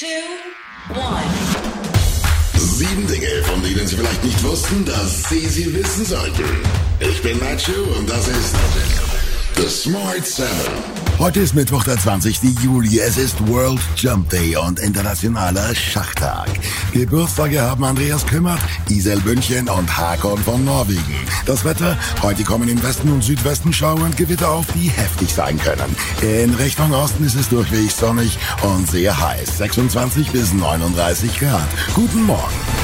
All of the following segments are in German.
two, one. Sieben Dinge, von denen Sie vielleicht nicht wussten, dass Sie sie wissen sollten. Ich bin Nacho und das ist The Smart Seven. Heute ist Mittwoch, der 20. Juli. Es ist World Jump Day und internationaler Schachtag. Geburtstage haben Andreas Kümmert, Isel Bündchen und Hakon von Norwegen. Das Wetter? Heute kommen im Westen und Südwesten Schauer und Gewitter auf, die heftig sein können. In Richtung Osten ist es durchweg sonnig und sehr heiß. 26 bis 39 Grad. Guten Morgen.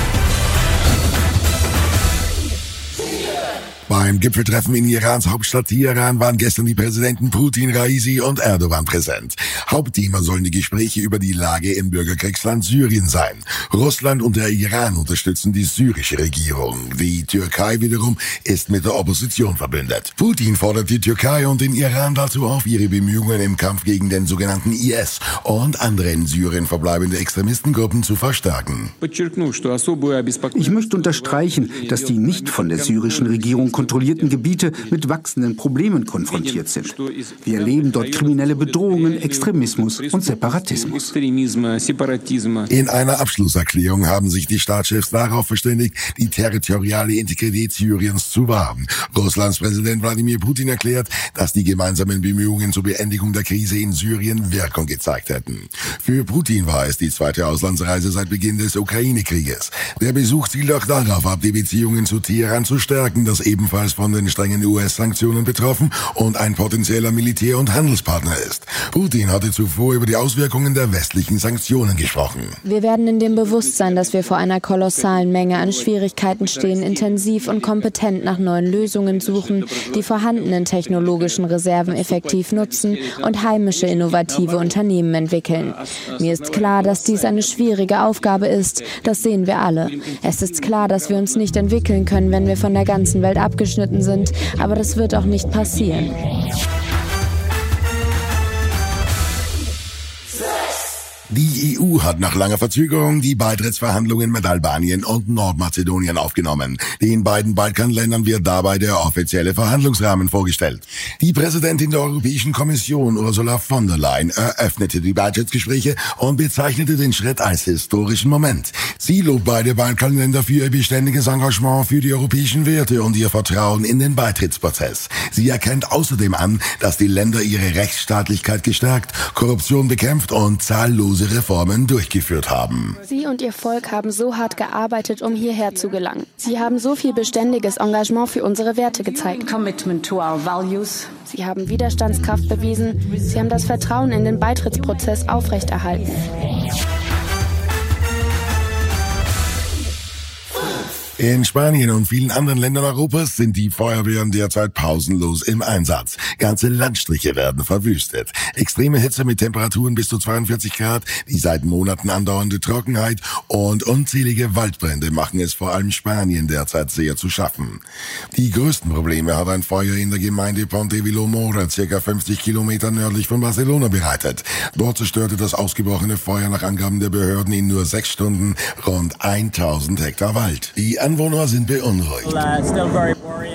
Beim Gipfeltreffen in Irans Hauptstadt Teheran waren gestern die Präsidenten Putin, Raisi und Erdogan präsent. Hauptthema sollen die Gespräche über die Lage im Bürgerkriegsland Syrien sein. Russland und der Iran unterstützen die syrische Regierung. Die Türkei wiederum ist mit der Opposition verbündet. Putin fordert die Türkei und den Iran dazu auf, ihre Bemühungen im Kampf gegen den sogenannten IS und andere in Syrien verbleibende Extremistengruppen zu verstärken. Ich möchte unterstreichen, dass die nicht von der syrischen Regierung kontrollierten Gebiete mit wachsenden Problemen konfrontiert sind. Wir erleben dort kriminelle Bedrohungen, Extremismus und Separatismus. In einer Abschlusserklärung haben sich die Staatschefs darauf verständigt, die territoriale Integrität Syriens zu wahren. Russlands Präsident Wladimir Putin erklärt, dass die gemeinsamen Bemühungen zur Beendigung der Krise in Syrien Wirkung gezeigt hätten. Für Putin war es die zweite Auslandsreise seit Beginn des Ukraine-Krieges. Der Besuch zielt auch darauf ab, die Beziehungen zu Teheran zu stärken, das eben ebenfalls von den strengen US-Sanktionen betroffen und ein potenzieller Militär- und Handelspartner ist. Putin hatte zuvor über die Auswirkungen der westlichen Sanktionen gesprochen. Wir werden in dem Bewusstsein, dass wir vor einer kolossalen Menge an Schwierigkeiten stehen, intensiv und kompetent nach neuen Lösungen suchen, die vorhandenen technologischen Reserven effektiv nutzen und heimische innovative Unternehmen entwickeln. Mir ist klar, dass dies eine schwierige Aufgabe ist. Das sehen wir alle. Es ist klar, dass wir uns nicht entwickeln können, wenn wir von der ganzen Welt ab abgeschnitten sind, aber das wird auch nicht passieren. Die EU hat nach langer Verzögerung die Beitrittsverhandlungen mit Albanien und Nordmazedonien aufgenommen. Den beiden Balkanländern wird dabei der offizielle Verhandlungsrahmen vorgestellt. Die Präsidentin der Europäischen Kommission Ursula von der Leyen eröffnete die Beitrittsgespräche und bezeichnete den Schritt als historischen Moment. Sie lobt beide Balkanländer für ihr beständiges Engagement für die europäischen Werte und ihr Vertrauen in den Beitrittsprozess. Sie erkennt außerdem an, dass die Länder ihre Rechtsstaatlichkeit gestärkt, Korruption bekämpft und zahllose numerose Reformen durchgeführt haben. Sie und Ihr Volk haben so hart gearbeitet, um hierher zu gelangen. Sie haben so viel beständiges Engagement für unsere Werte gezeigt. Sie haben Widerstandskraft bewiesen. Sie haben das Vertrauen in den Beitrittsprozess aufrechterhalten. In Spanien und vielen anderen Ländern Europas sind die Feuerwehren derzeit pausenlos im Einsatz. Ganze Landstriche werden verwüstet. Extreme Hitze mit Temperaturen bis zu 42 Grad, die seit Monaten andauernde Trockenheit und unzählige Waldbrände machen es vor allem Spanien derzeit sehr zu schaffen. Die größten Probleme hat ein Feuer in der Gemeinde Ponte Vilomora, circa 50 Kilometer nördlich von Barcelona bereitet. Dort zerstörte das ausgebrochene Feuer nach Angaben der Behörden in nur sechs Stunden rund 1000 Hektar Wald. Die Anwohner sind beunruhigt.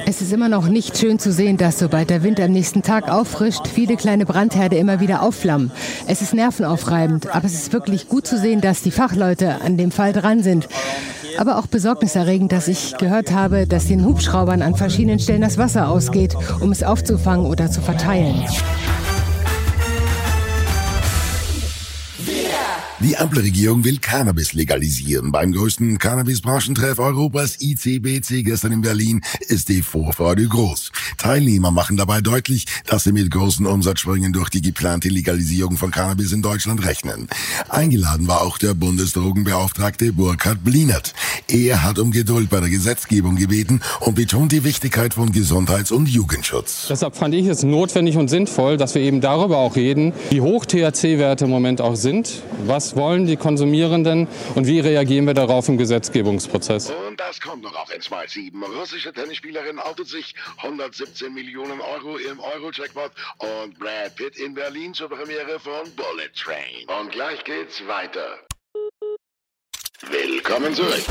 Es ist immer noch nicht schön zu sehen, dass sobald der Wind am nächsten Tag auffrischt, viele kleine Brandherde immer wieder aufflammen. Es ist nervenaufreibend, aber es ist wirklich gut zu sehen, dass die Fachleute an dem Fall dran sind. Aber auch besorgniserregend, dass ich gehört habe, dass den Hubschraubern an verschiedenen Stellen das Wasser ausgeht, um es aufzufangen oder zu verteilen. Die Ampelregierung will Cannabis legalisieren. Beim größten Cannabis-Branchentreff Europas, ICBC, gestern in Berlin, ist die Vorfreude groß. Teilnehmer machen dabei deutlich, dass sie mit großen Umsatzsprüngen durch die geplante Legalisierung von Cannabis in Deutschland rechnen. Eingeladen war auch der Bundesdrogenbeauftragte Burkhard Blinert. Er hat um Geduld bei der Gesetzgebung gebeten und betont die Wichtigkeit von Gesundheits- und Jugendschutz. Deshalb fand ich es notwendig und sinnvoll, dass wir eben darüber auch reden, wie hoch THC-Werte im Moment auch sind, was wollen die Konsumierenden und wie reagieren wir darauf im Gesetzgebungsprozess? Und das kommt noch auf N-Smart 7. Russische Tennisspielerin outet sich 117 Millionen Euro im Euro-Jackpot und Brad Pitt in Berlin zur Premiere von Bullet Train. Und gleich geht's weiter. Willkommen zurück.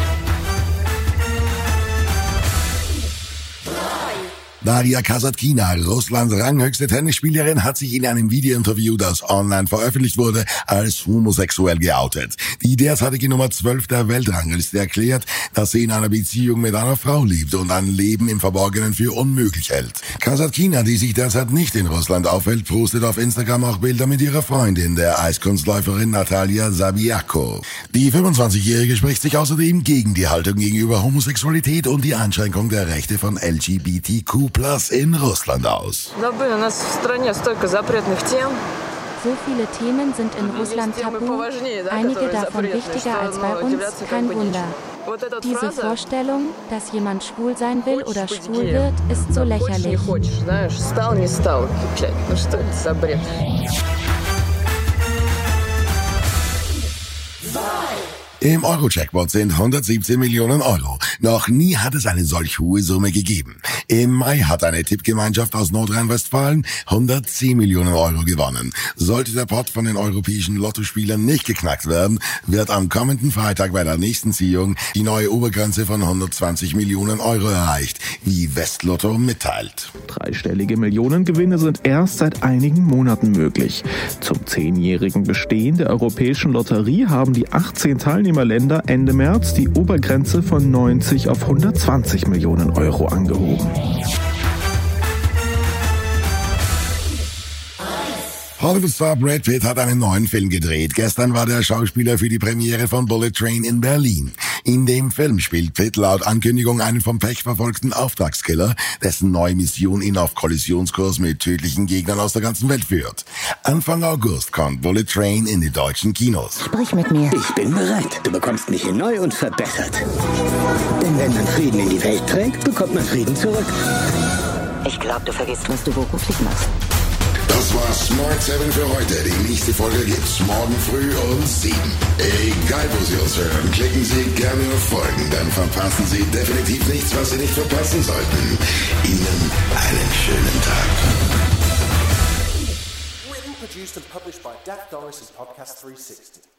Daria Kasatkina, Russlands ranghöchste Tennisspielerin, hat sich in einem Videointerview, das online veröffentlicht wurde, als homosexuell geoutet. Die derzeitige Nummer 12 der Weltrangliste erklärt, dass sie in einer Beziehung mit einer Frau lebt und ein Leben im Verborgenen für unmöglich hält. Kasatkina, die sich derzeit nicht in Russland aufhält, postet auf Instagram auch Bilder mit ihrer Freundin, der Eiskunstläuferin Natalia Sabiako. Die 25-Jährige spricht sich außerdem gegen die Haltung gegenüber Homosexualität und die Einschränkung der Rechte von LGBTQ Plus in Russland aus. So viele Themen sind in Russland tabu, einige davon wichtiger als bei uns, kein Wunder. Diese Vorstellung, dass jemand schwul sein will oder schwul wird, ist so lächerlich. Im Euro-Jackpot sind 117 Millionen Euro. Noch nie hat es eine solch hohe Summe gegeben. Im Mai hat eine Tippgemeinschaft aus Nordrhein-Westfalen 110 Millionen Euro gewonnen. Sollte der Pot von den europäischen Lottospielern nicht geknackt werden, wird am kommenden Freitag bei der nächsten Ziehung die neue Obergrenze von 120 Millionen Euro erreicht, wie Westlotto mitteilt. Dreistellige Millionengewinne sind erst seit einigen Monaten möglich. Zum zehnjährigen Bestehen der europäischen Lotterie haben die 18 Teilnehmer Teilnehmerländer Ende März die Obergrenze von 90 auf 120 Millionen Euro angehoben. Hollywood-Star Brad Pitt hat einen neuen Film gedreht. Gestern war der Schauspieler für die Premiere von Bullet Train in Berlin. In dem Film spielt Pitt laut Ankündigung einen vom Pech verfolgten Auftragskiller, dessen neue Mission ihn auf Kollisionskurs mit tödlichen Gegnern aus der ganzen Welt führt. Anfang August kommt Bullet Train in die deutschen Kinos. Sprich mit mir. Ich bin bereit. Du bekommst mich hier neu und verbessert. Denn wenn man Frieden in die Welt trägt, bekommt man Frieden zurück. Ich glaube, du vergisst, was du beruflich machst. Das war Smart 7 für heute. Die nächste Folge gibt's morgen früh um 7. Egal, wo Sie uns hören, klicken Sie gerne auf Folgen, dann verpassen Sie definitiv nichts, was Sie nicht verpassen sollten. Ihnen einen schönen Tag. Written, produced and published by Dak Doris Podcast 360.